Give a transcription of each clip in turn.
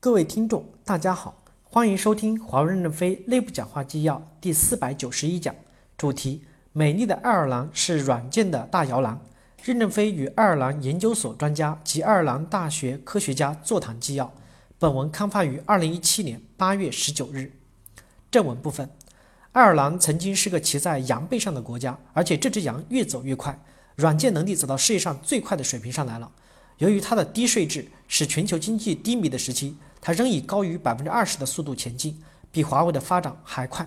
各位听众，大家好，欢迎收听华为任正非内部讲话纪要第四百九十一讲，主题：美丽的爱尔兰是软件的大摇篮。任正非与爱尔兰研究所专家及爱尔兰大学科学家座谈纪要。本文刊发于二零一七年八月十九日。正文部分：爱尔兰曾经是个骑在羊背上的国家，而且这只羊越走越快，软件能力走到世界上最快的水平上来了。由于它的低税制，使全球经济低迷的时期。它仍以高于百分之二十的速度前进，比华为的发展还快。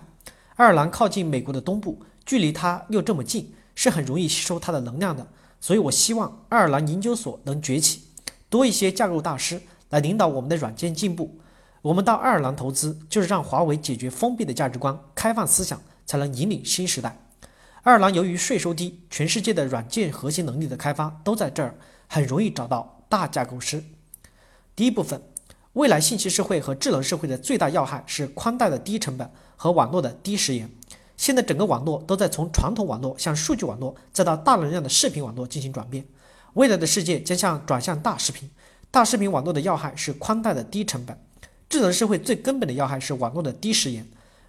爱尔兰靠近美国的东部，距离它又这么近，是很容易吸收它的能量的。所以我希望爱尔兰研究所能崛起，多一些架构大师来领导我们的软件进步。我们到爱尔兰投资，就是让华为解决封闭的价值观、开放思想，才能引领新时代。爱尔兰由于税收低，全世界的软件核心能力的开发都在这儿，很容易找到大架构师。第一部分。未来信息社会和智能社会的最大要害是宽带的低成本和网络的低时延。现在整个网络都在从传统网络向数据网络，再到大能量的视频网络进行转变。未来的世界将向转向大视频。大视频网络的要害是宽带的低成本。智能社会最根本的要害是网络的低时延。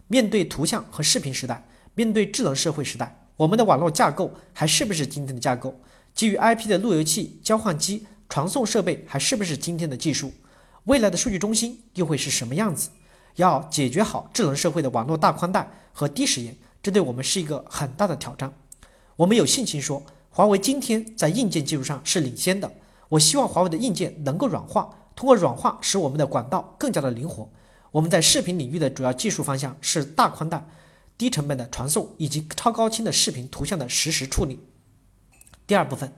面对图像和视频时代，面对智能社会时代，我们的网络架构还是不是今天的架构？基于 IP 的路由器、交换机、传送设备还是不是今天的技术？未来的数据中心又会是什么样子？要解决好智能社会的网络大宽带和低时延，这对我们是一个很大的挑战。我们有信心说，华为今天在硬件技术上是领先的。我希望华为的硬件能够软化，通过软化使我们的管道更加的灵活。我们在视频领域的主要技术方向是大宽带、低成本的传送以及超高清的视频图像的实时处理。第二部分。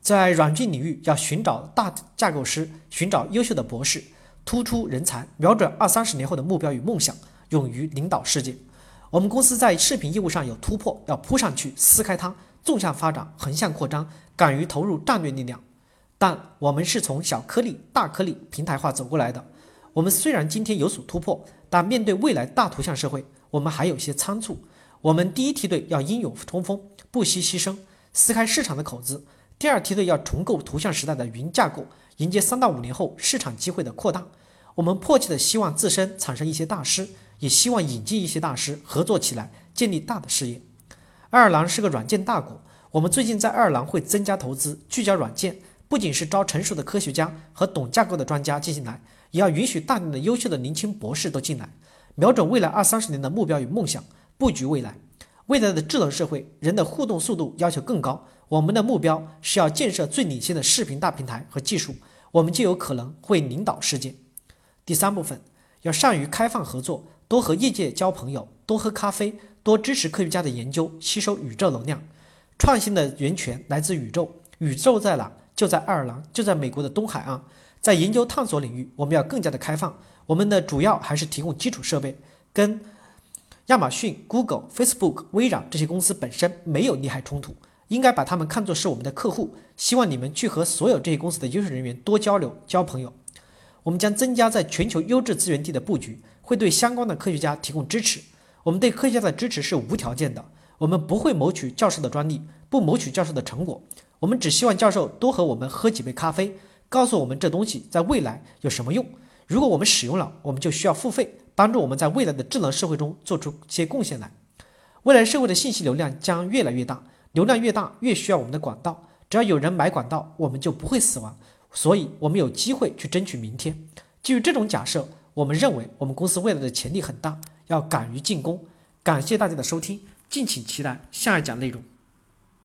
在软件领域，要寻找大架构师，寻找优秀的博士，突出人才，瞄准二三十年后的目标与梦想，勇于领导世界。我们公司在视频业务上有突破，要扑上去撕开它，纵向发展，横向扩张，敢于投入战略力量。但我们是从小颗粒、大颗粒、平台化走过来的。我们虽然今天有所突破，但面对未来大图像社会，我们还有些仓促。我们第一梯队要英勇冲锋，不惜牺牲，撕开市场的口子。第二梯队要重构图像时代的云架构，迎接三到五年后市场机会的扩大。我们迫切的希望自身产生一些大师，也希望引进一些大师合作起来，建立大的事业。爱尔兰是个软件大国，我们最近在爱尔兰会增加投资，聚焦软件，不仅是招成熟的科学家和懂架构的专家进行来，也要允许大量的优秀的年轻博士都进来，瞄准未来二三十年的目标与梦想，布局未来。未来的智能社会，人的互动速度要求更高。我们的目标是要建设最领先的视频大平台和技术，我们就有可能会领导世界。第三部分要善于开放合作，多和业界交朋友，多喝咖啡，多支持科学家的研究，吸收宇宙能量。创新的源泉来自宇宙，宇宙在哪？就在爱尔兰，就在美国的东海岸。在研究探索领域，我们要更加的开放。我们的主要还是提供基础设备，跟亚马逊、Google、Facebook、微软这些公司本身没有利害冲突。应该把他们看作是我们的客户，希望你们去和所有这些公司的优秀人员多交流、交朋友。我们将增加在全球优质资源地的布局，会对相关的科学家提供支持。我们对科学家的支持是无条件的，我们不会谋取教授的专利，不谋取教授的成果，我们只希望教授多和我们喝几杯咖啡，告诉我们这东西在未来有什么用。如果我们使用了，我们就需要付费，帮助我们在未来的智能社会中做出些贡献来。未来社会的信息流量将越来越大。流量越大，越需要我们的管道。只要有人买管道，我们就不会死亡。所以，我们有机会去争取明天。基于这种假设，我们认为我们公司未来的潜力很大，要敢于进攻。感谢大家的收听，敬请期待下一讲内容。